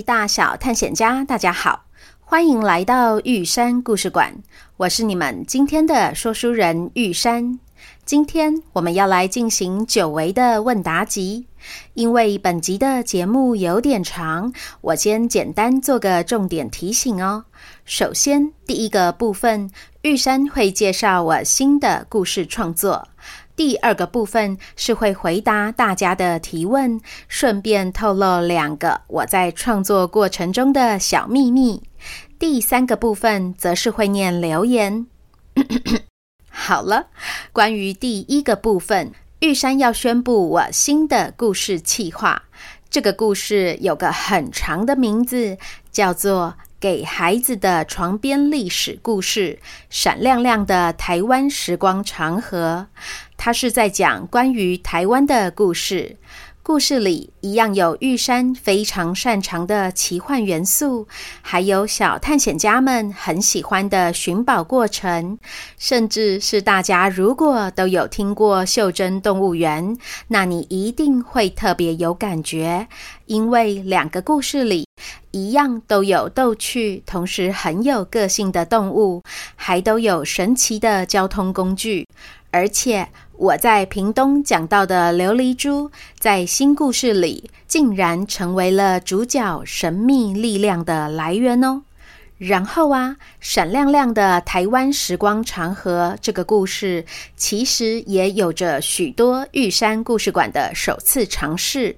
大小探险家，大家好，欢迎来到玉山故事馆。我是你们今天的说书人玉山。今天我们要来进行久违的问答集，因为本集的节目有点长，我先简单做个重点提醒哦。首先，第一个部分，玉山会介绍我新的故事创作。第二个部分是会回答大家的提问，顺便透露两个我在创作过程中的小秘密。第三个部分则是会念留言。好了，关于第一个部分，玉山要宣布我新的故事企划。这个故事有个很长的名字，叫做《给孩子的床边历史故事：闪亮亮的台湾时光长河》。他是在讲关于台湾的故事，故事里一样有玉山非常擅长的奇幻元素，还有小探险家们很喜欢的寻宝过程，甚至是大家如果都有听过袖珍动物园，那你一定会特别有感觉，因为两个故事里一样都有逗趣，同时很有个性的动物，还都有神奇的交通工具，而且。我在屏东讲到的琉璃珠，在新故事里竟然成为了主角神秘力量的来源哦。然后啊，闪亮亮的台湾时光长河这个故事，其实也有着许多玉山故事馆的首次尝试。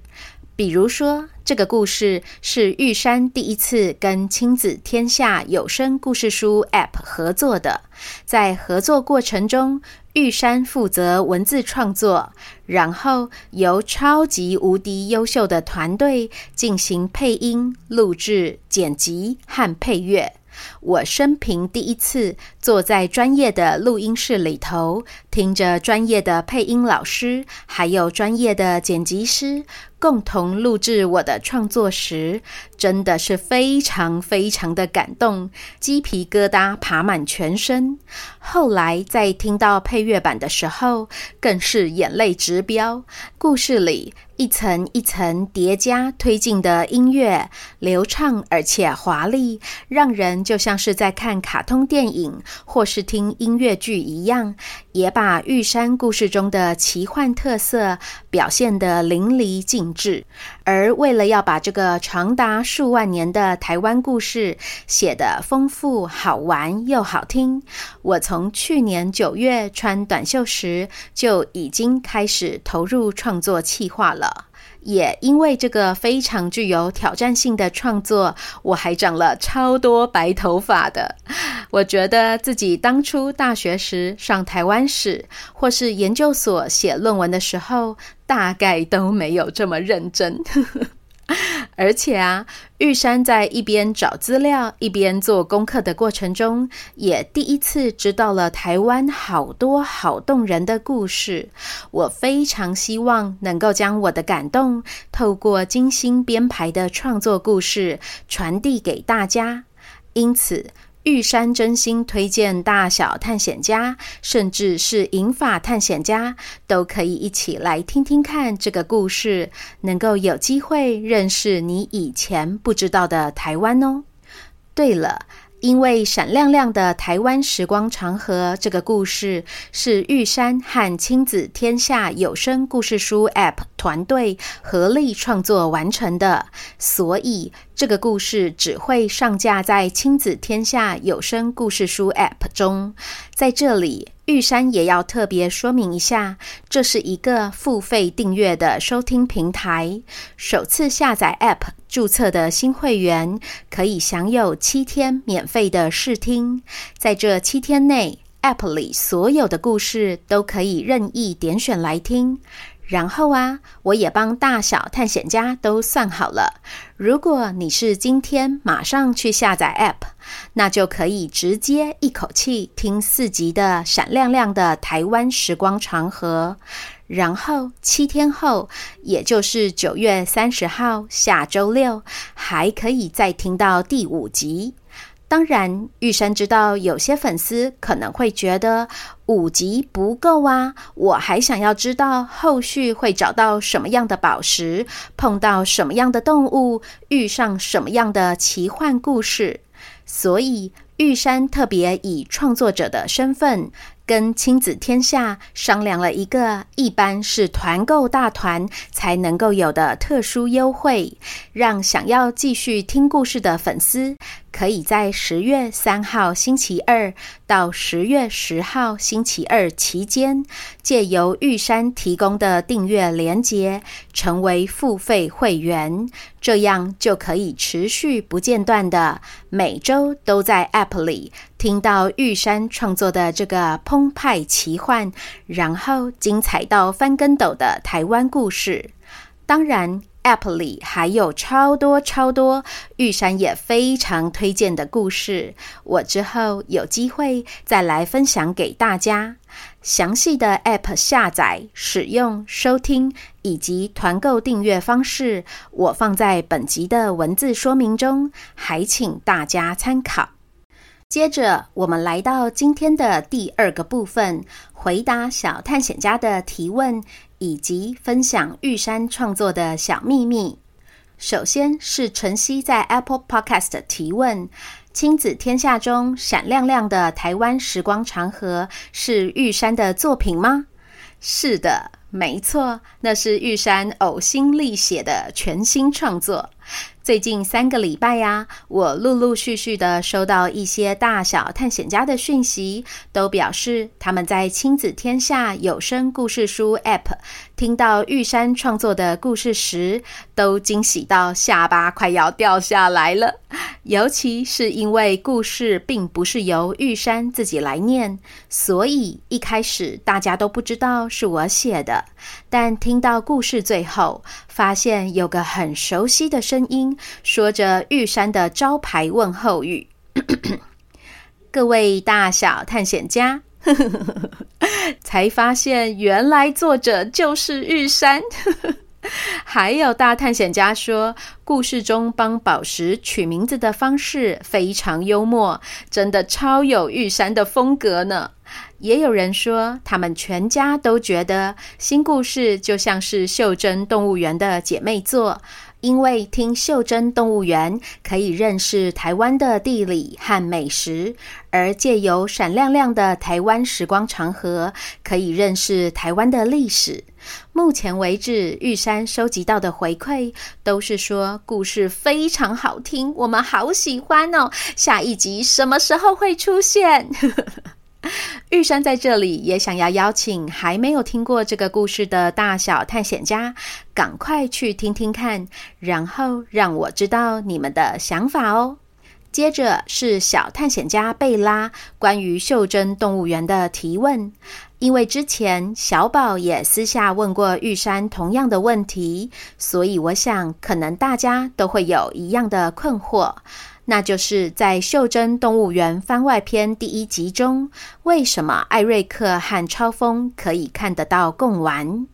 比如说，这个故事是玉山第一次跟亲子天下有声故事书 App 合作的，在合作过程中。玉山负责文字创作，然后由超级无敌优秀的团队进行配音、录制、剪辑和配乐。我生平第一次坐在专业的录音室里头，听着专业的配音老师，还有专业的剪辑师。共同录制我的创作时，真的是非常非常的感动，鸡皮疙瘩爬满全身。后来在听到配乐版的时候，更是眼泪直飙。故事里一层一层叠加推进的音乐，流畅而且华丽，让人就像是在看卡通电影或是听音乐剧一样，也把玉山故事中的奇幻特色表现得淋漓尽致。而为了要把这个长达数万年的台湾故事写得丰富、好玩又好听，我从去年九月穿短袖时就已经开始投入创作企划了。也因为这个非常具有挑战性的创作，我还长了超多白头发的。我觉得自己当初大学时上台湾史，或是研究所写论文的时候，大概都没有这么认真。而且啊，玉山在一边找资料、一边做功课的过程中，也第一次知道了台湾好多好动人的故事。我非常希望能够将我的感动，透过精心编排的创作故事传递给大家。因此，玉山真心推荐大小探险家，甚至是银发探险家，都可以一起来听听看这个故事，能够有机会认识你以前不知道的台湾哦。对了。因为闪亮亮的台湾时光长河这个故事是玉山和亲子天下有声故事书 App 团队合力创作完成的，所以这个故事只会上架在亲子天下有声故事书 App 中。在这里，玉山也要特别说明一下，这是一个付费订阅的收听平台。首次下载 App 注册的新会员，可以享有七天免费的试听。在这七天内，App 里所有的故事都可以任意点选来听。然后啊，我也帮大小探险家都算好了。如果你是今天马上去下载 App，那就可以直接一口气听四集的闪亮亮的台湾时光长河。然后七天后，也就是九月三十号下周六，还可以再听到第五集。当然，玉山知道有些粉丝可能会觉得五集不够啊，我还想要知道后续会找到什么样的宝石，碰到什么样的动物，遇上什么样的奇幻故事。所以，玉山特别以创作者的身份，跟亲子天下商量了一个一般是团购大团才能够有的特殊优惠，让想要继续听故事的粉丝，可以在十月三号星期二到十月十号星期二期间，借由玉山提供的订阅连结，成为付费会员，这样就可以持续不间断的每周都在 App 里听到玉山创作的这个澎湃奇幻，然后精彩到翻跟斗的台湾故事。当然。App 里还有超多超多玉山也非常推荐的故事，我之后有机会再来分享给大家。详细的 App 下载、使用、收听以及团购订阅方式，我放在本集的文字说明中，还请大家参考。接着，我们来到今天的第二个部分，回答小探险家的提问。以及分享玉山创作的小秘密。首先是晨曦在 Apple Podcast 提问：亲子天下中闪亮亮的台湾时光长河是玉山的作品吗？是的，没错，那是玉山呕心沥血的全新创作。最近三个礼拜呀，我陆陆续续的收到一些大小探险家的讯息，都表示他们在亲子天下有声故事书 App 听到玉山创作的故事时，都惊喜到下巴快要掉下来了。尤其是因为故事并不是由玉山自己来念，所以一开始大家都不知道是我写的。但听到故事最后，发现有个很熟悉的声音，说着玉山的招牌问候语：“ 各位大小探险家。”才发现原来作者就是玉山。还有大探险家说，故事中帮宝石取名字的方式非常幽默，真的超有玉山的风格呢。也有人说，他们全家都觉得新故事就像是袖珍动物园的姐妹作，因为听袖珍动物园可以认识台湾的地理和美食，而借由闪亮亮的台湾时光长河，可以认识台湾的历史。目前为止，玉山收集到的回馈都是说故事非常好听，我们好喜欢哦！下一集什么时候会出现？玉山在这里也想要邀请还没有听过这个故事的大小探险家，赶快去听听看，然后让我知道你们的想法哦。接着是小探险家贝拉关于袖珍动物园的提问，因为之前小宝也私下问过玉山同样的问题，所以我想可能大家都会有一样的困惑。那就是在《袖珍动物园番外篇》第一集中，为什么艾瑞克和超风可以看得到贡丸？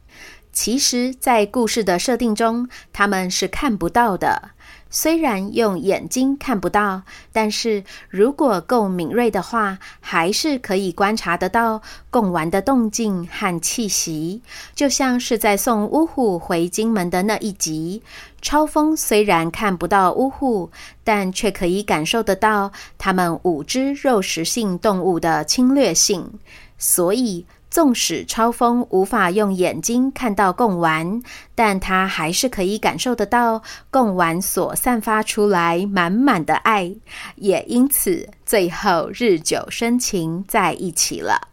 其实，在故事的设定中，他们是看不到的。虽然用眼睛看不到，但是如果够敏锐的话，还是可以观察得到贡丸的动静和气息。就像是在送呜呼回金门的那一集，超风虽然看不到呜呼，但却可以感受得到他们五只肉食性动物的侵略性，所以。纵使超风无法用眼睛看到贡丸，但他还是可以感受得到贡丸所散发出来满满的爱，也因此最后日久生情在一起了。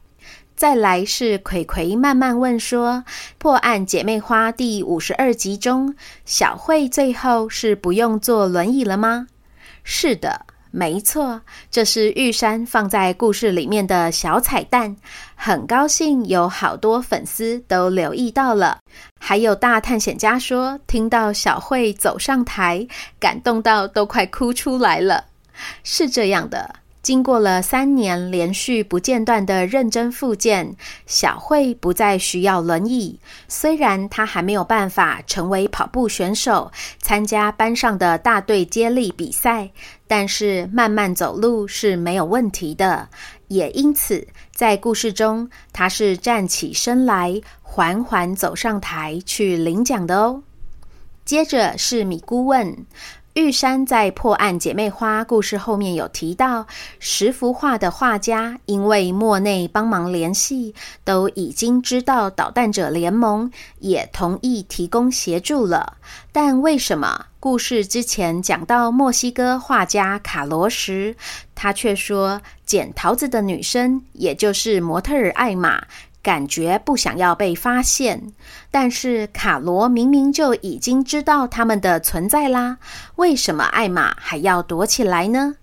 再来是葵葵慢慢问说，破案姐妹花第五十二集中，小慧最后是不用坐轮椅了吗？是的。没错，这是玉山放在故事里面的小彩蛋，很高兴有好多粉丝都留意到了。还有大探险家说，听到小慧走上台，感动到都快哭出来了。是这样的，经过了三年连续不间断的认真复健，小慧不再需要轮椅。虽然她还没有办法成为跑步选手，参加班上的大队接力比赛，但是慢慢走路是没有问题的。也因此，在故事中，她是站起身来，缓缓走上台去领奖的哦。接着是米姑问。玉山在破案姐妹花故事后面有提到，十幅画的画家因为莫内帮忙联系，都已经知道捣蛋者联盟，也同意提供协助了。但为什么故事之前讲到墨西哥画家卡罗时，他却说捡桃子的女生，也就是模特儿艾玛，感觉不想要被发现，但是卡罗明明就已经知道他们的存在啦，为什么艾玛还要躲起来呢？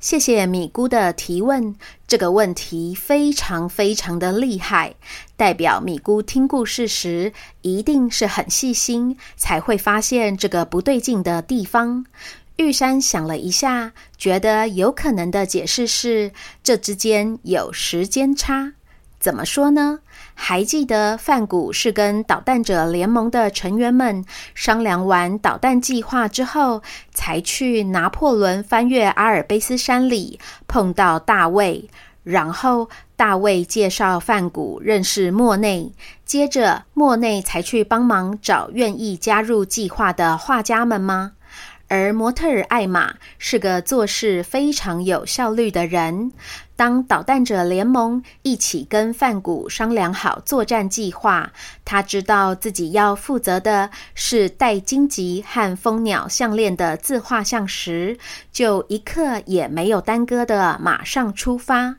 谢谢米姑的提问，这个问题非常非常的厉害，代表米姑听故事时一定是很细心，才会发现这个不对劲的地方。玉山想了一下，觉得有可能的解释是这之间有时间差。怎么说呢？还记得范谷是跟捣蛋者联盟的成员们商量完捣蛋计划之后，才去拿破仑翻越阿尔卑斯山里碰到大卫，然后大卫介绍范谷认识莫内，接着莫内才去帮忙找愿意加入计划的画家们吗？而模特儿艾玛是个做事非常有效率的人。当捣蛋者联盟一起跟范谷商量好作战计划，他知道自己要负责的是带荆棘和蜂鸟项链的自画像时，就一刻也没有耽搁的马上出发。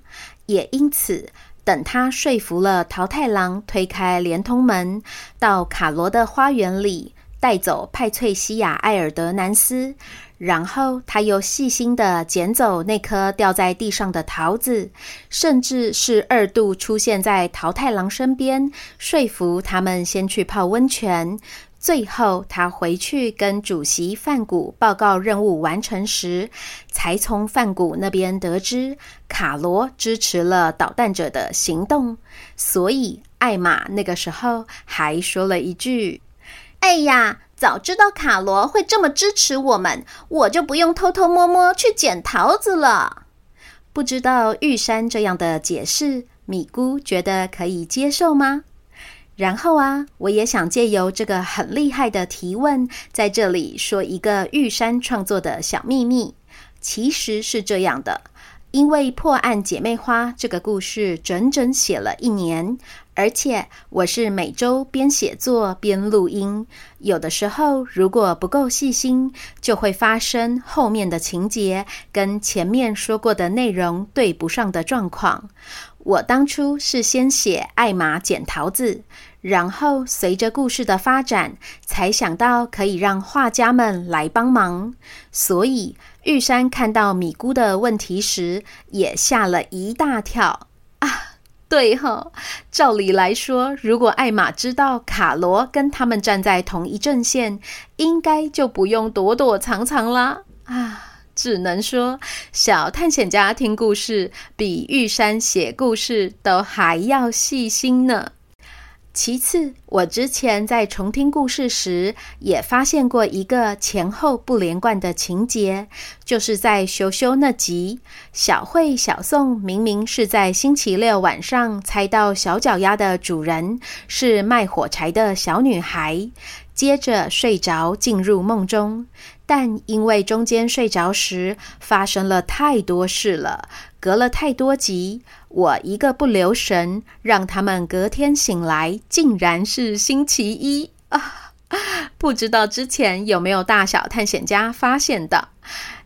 也因此，等他说服了桃太郎推开连通门，到卡罗的花园里。带走派翠西亚·艾尔德南斯，然后他又细心地捡走那颗掉在地上的桃子，甚至是二度出现在桃太郎身边，说服他们先去泡温泉。最后，他回去跟主席范谷报告任务完成时，才从范谷那边得知卡罗支持了捣蛋者的行动。所以，艾玛那个时候还说了一句。哎呀，早知道卡罗会这么支持我们，我就不用偷偷摸摸去捡桃子了。不知道玉山这样的解释，米姑觉得可以接受吗？然后啊，我也想借由这个很厉害的提问，在这里说一个玉山创作的小秘密，其实是这样的。因为破案姐妹花这个故事整整写了一年，而且我是每周边写作边录音，有的时候如果不够细心，就会发生后面的情节跟前面说过的内容对不上的状况。我当初是先写艾玛捡桃子，然后随着故事的发展，才想到可以让画家们来帮忙，所以。玉山看到米姑的问题时，也吓了一大跳啊！对哈，照理来说，如果艾玛知道卡罗跟他们站在同一阵线，应该就不用躲躲藏藏啦啊！只能说，小探险家听故事比玉山写故事都还要细心呢。其次，我之前在重听故事时，也发现过一个前后不连贯的情节，就是在羞羞那集，小慧、小宋明明是在星期六晚上猜到小脚丫的主人是卖火柴的小女孩，接着睡着进入梦中，但因为中间睡着时发生了太多事了，隔了太多集。我一个不留神，让他们隔天醒来，竟然是星期一啊！不知道之前有没有大小探险家发现的？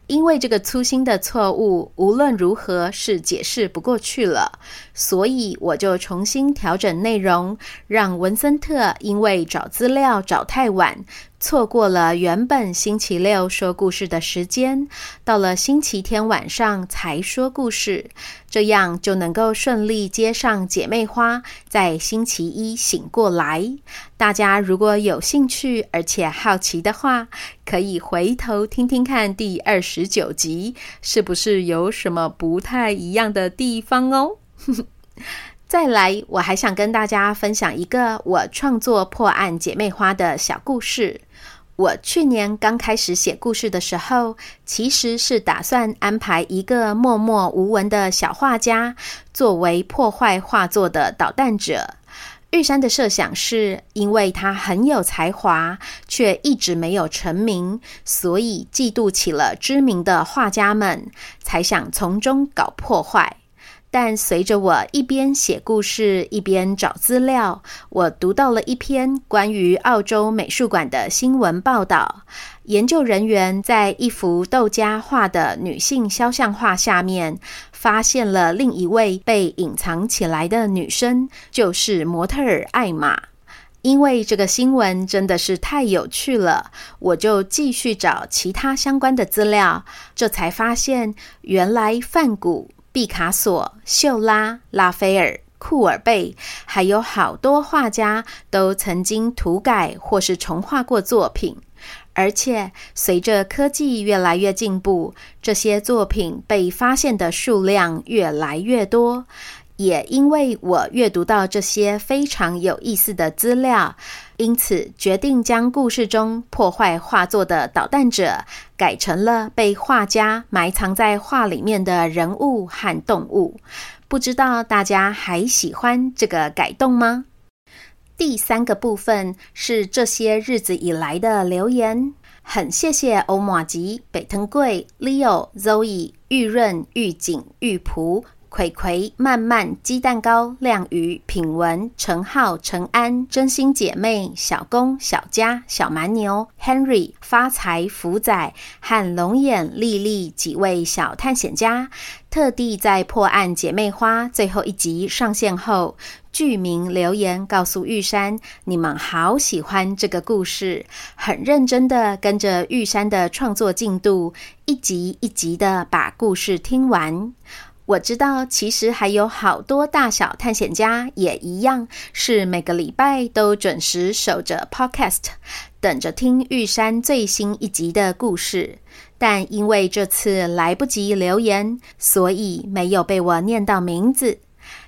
因为这个粗心的错误，无论如何是解释不过去了，所以我就重新调整内容，让文森特因为找资料找太晚，错过了原本星期六说故事的时间，到了星期天晚上才说故事，这样就能够顺利接上姐妹花在星期一醒过来。大家如果有兴趣而且好奇的话，可以回头听听看第二十九集，是不是有什么不太一样的地方哦？再来，我还想跟大家分享一个我创作破案姐妹花的小故事。我去年刚开始写故事的时候，其实是打算安排一个默默无闻的小画家作为破坏画作的捣蛋者。玉山的设想是，因为他很有才华，却一直没有成名，所以嫉妒起了知名的画家们，才想从中搞破坏。但随着我一边写故事一边找资料，我读到了一篇关于澳洲美术馆的新闻报道。研究人员在一幅豆家画的女性肖像画下面，发现了另一位被隐藏起来的女生，就是模特儿艾玛。因为这个新闻真的是太有趣了，我就继续找其他相关的资料，这才发现原来梵谷。毕卡索、秀拉、拉斐尔、库尔贝，还有好多画家都曾经涂改或是重画过作品。而且，随着科技越来越进步，这些作品被发现的数量越来越多。也因为我阅读到这些非常有意思的资料，因此决定将故事中破坏画作的捣蛋者改成了被画家埋藏在画里面的人物和动物。不知道大家还喜欢这个改动吗？第三个部分是这些日子以来的留言，很谢谢欧玛吉、北藤贵、Leo、Zoe、玉润、玉景、玉璞。葵葵、曼曼、鸡蛋糕、亮鱼、品文、陈浩、陈安、真心姐妹、小公、小佳、小蛮牛、Henry、发财、福仔和龙眼、丽丽几位小探险家，特地在破案姐妹花最后一集上线后，具名留言告诉玉山，你们好喜欢这个故事，很认真的跟着玉山的创作进度，一集一集的把故事听完。我知道，其实还有好多大小探险家也一样，是每个礼拜都准时守着 Podcast，等着听玉山最新一集的故事。但因为这次来不及留言，所以没有被我念到名字。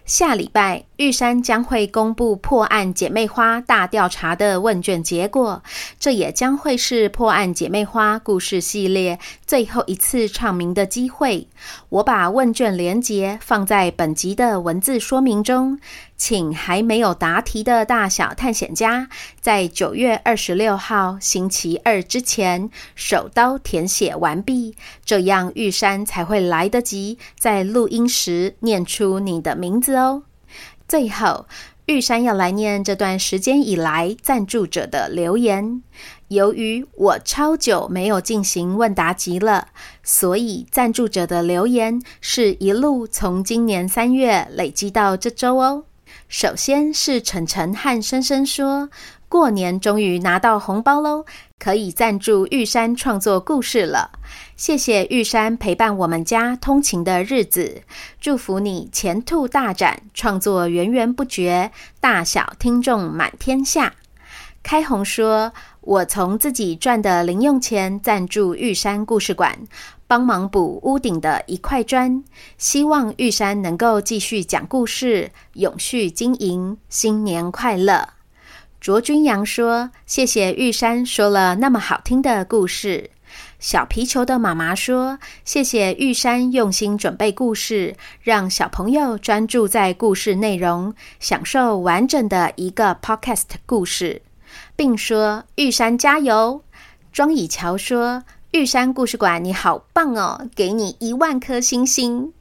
下礼拜，玉山将会公布破案姐妹花大调查的问卷结果，这也将会是破案姐妹花故事系列最后一次唱名的机会。我把问卷连结放在本集的文字说明中，请还没有答题的大小探险家，在九月二十六号星期二之前手刀填写完毕，这样玉山才会来得及在录音时念出你的名字哦。最后，玉山要来念这段时间以来赞助者的留言。由于我超久没有进行问答集了，所以赞助者的留言是一路从今年三月累积到这周哦。首先是晨晨和深深说，过年终于拿到红包喽，可以赞助玉山创作故事了。谢谢玉山陪伴我们家通勤的日子，祝福你前途大展，创作源源不绝，大小听众满天下。开红说，我从自己赚的零用钱赞助玉山故事馆，帮忙补屋顶的一块砖，希望玉山能够继续讲故事，永续经营，新年快乐。卓君阳说：“谢谢玉山说了那么好听的故事。”小皮球的妈妈说：“谢谢玉山用心准备故事，让小朋友专注在故事内容，享受完整的一个 podcast 故事，并说玉山加油。”庄以桥说：“玉山故事馆你好棒哦，给你一万颗星星。”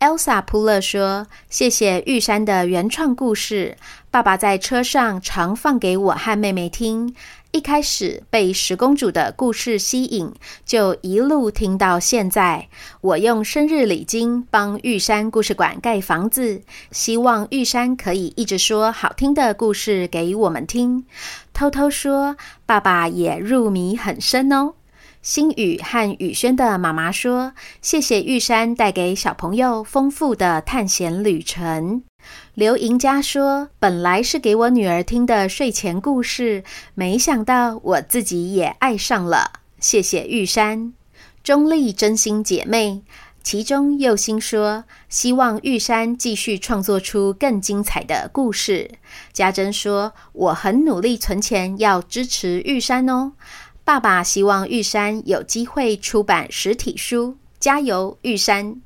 Elsa 普勒说：“谢谢玉山的原创故事，爸爸在车上常放给我和妹妹听。一开始被十公主的故事吸引，就一路听到现在。我用生日礼金帮玉山故事馆盖房子，希望玉山可以一直说好听的故事给我们听。偷偷说，爸爸也入迷很深哦。”星宇和宇轩的妈妈说：“谢谢玉山带给小朋友丰富的探险旅程。”刘莹佳说：“本来是给我女儿听的睡前故事，没想到我自己也爱上了。”谢谢玉山。中立真心姐妹，其中佑心说：“希望玉山继续创作出更精彩的故事。”家珍说：“我很努力存钱，要支持玉山哦。”爸爸希望玉山有机会出版实体书，加油，玉山！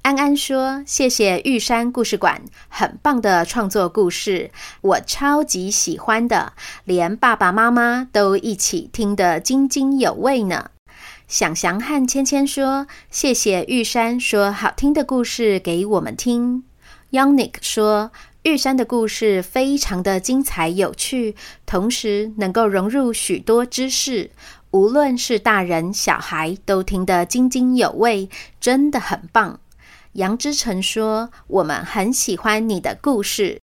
安安说：“谢谢玉山故事馆，很棒的创作故事，我超级喜欢的，连爸爸妈妈都一起听得津津有味呢。”想祥和芊芊说：“谢谢玉山说好听的故事给我们听。” Yonick 说。玉山的故事非常的精彩有趣，同时能够融入许多知识，无论是大人小孩都听得津津有味，真的很棒。杨之成说：“我们很喜欢你的故事。”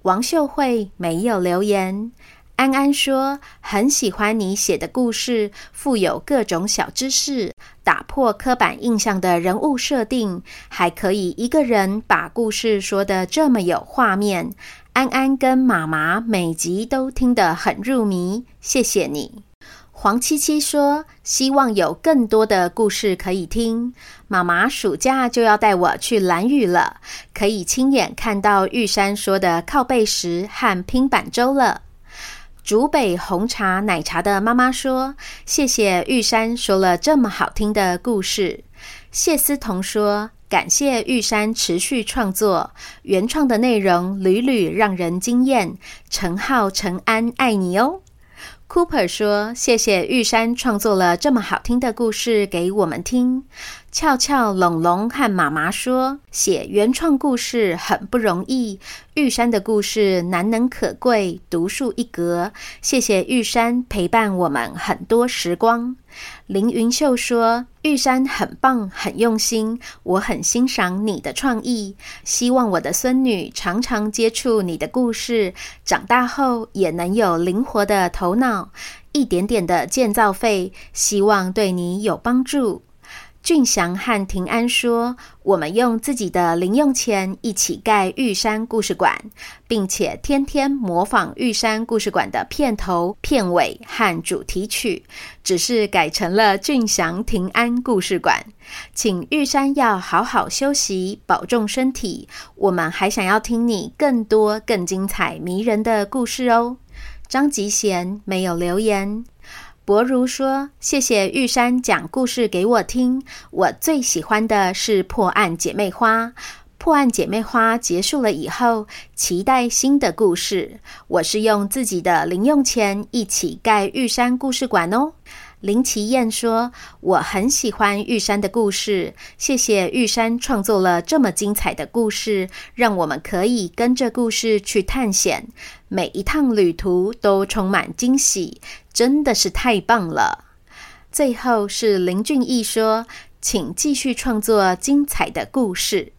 王秀慧没有留言。安安说：“很喜欢你写的故事，富有各种小知识，打破刻板印象的人物设定，还可以一个人把故事说得这么有画面。”安安跟妈妈每集都听得很入迷，谢谢你。黄七七说：“希望有更多的故事可以听。妈妈暑假就要带我去蓝屿了，可以亲眼看到玉山说的靠背石和拼板舟了。”竹北红茶奶茶的妈妈说：“谢谢玉山说了这么好听的故事。”谢思彤说：“感谢玉山持续创作原创的内容，屡屡让人惊艳。”陈浩、陈安爱你哦。Cooper 说：“谢谢玉山创作了这么好听的故事给我们听。”俏俏、龙龙和妈妈说：“写原创故事很不容易，玉山的故事难能可贵，独树一格。谢谢玉山陪伴我们很多时光。”林云秀说：“玉山很棒，很用心，我很欣赏你的创意。希望我的孙女常常接触你的故事，长大后也能有灵活的头脑，一点点的建造费，希望对你有帮助。”俊祥和平安说：“我们用自己的零用钱一起盖玉山故事馆，并且天天模仿玉山故事馆的片头、片尾和主题曲，只是改成了俊祥平安故事馆。请玉山要好好休息，保重身体。我们还想要听你更多、更精彩、迷人的故事哦。”张吉贤没有留言。博如说：“谢谢玉山讲故事给我听，我最喜欢的是《破案姐妹花》。《破案姐妹花》结束了以后，期待新的故事。我是用自己的零用钱一起盖玉山故事馆哦。”林奇燕说：“我很喜欢玉山的故事，谢谢玉山创作了这么精彩的故事，让我们可以跟着故事去探险，每一趟旅途都充满惊喜，真的是太棒了。”最后是林俊义说：“请继续创作精彩的故事。”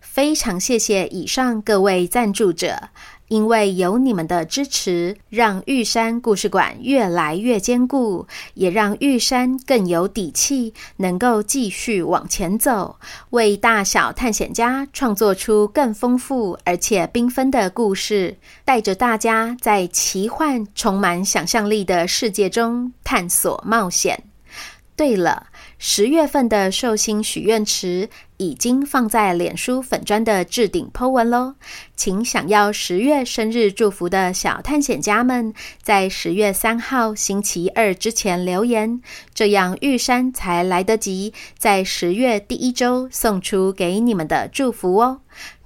非常谢谢以上各位赞助者。因为有你们的支持，让玉山故事馆越来越坚固，也让玉山更有底气，能够继续往前走，为大小探险家创作出更丰富而且缤纷的故事，带着大家在奇幻、充满想象力的世界中探索冒险。对了。十月份的寿星许愿池已经放在脸书粉砖的置顶 po 文喽，请想要十月生日祝福的小探险家们，在十月三号星期二之前留言，这样玉山才来得及在十月第一周送出给你们的祝福哦。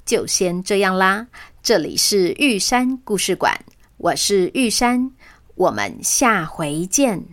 就先这样啦，这里是玉山故事馆，我是玉山，我们下回见。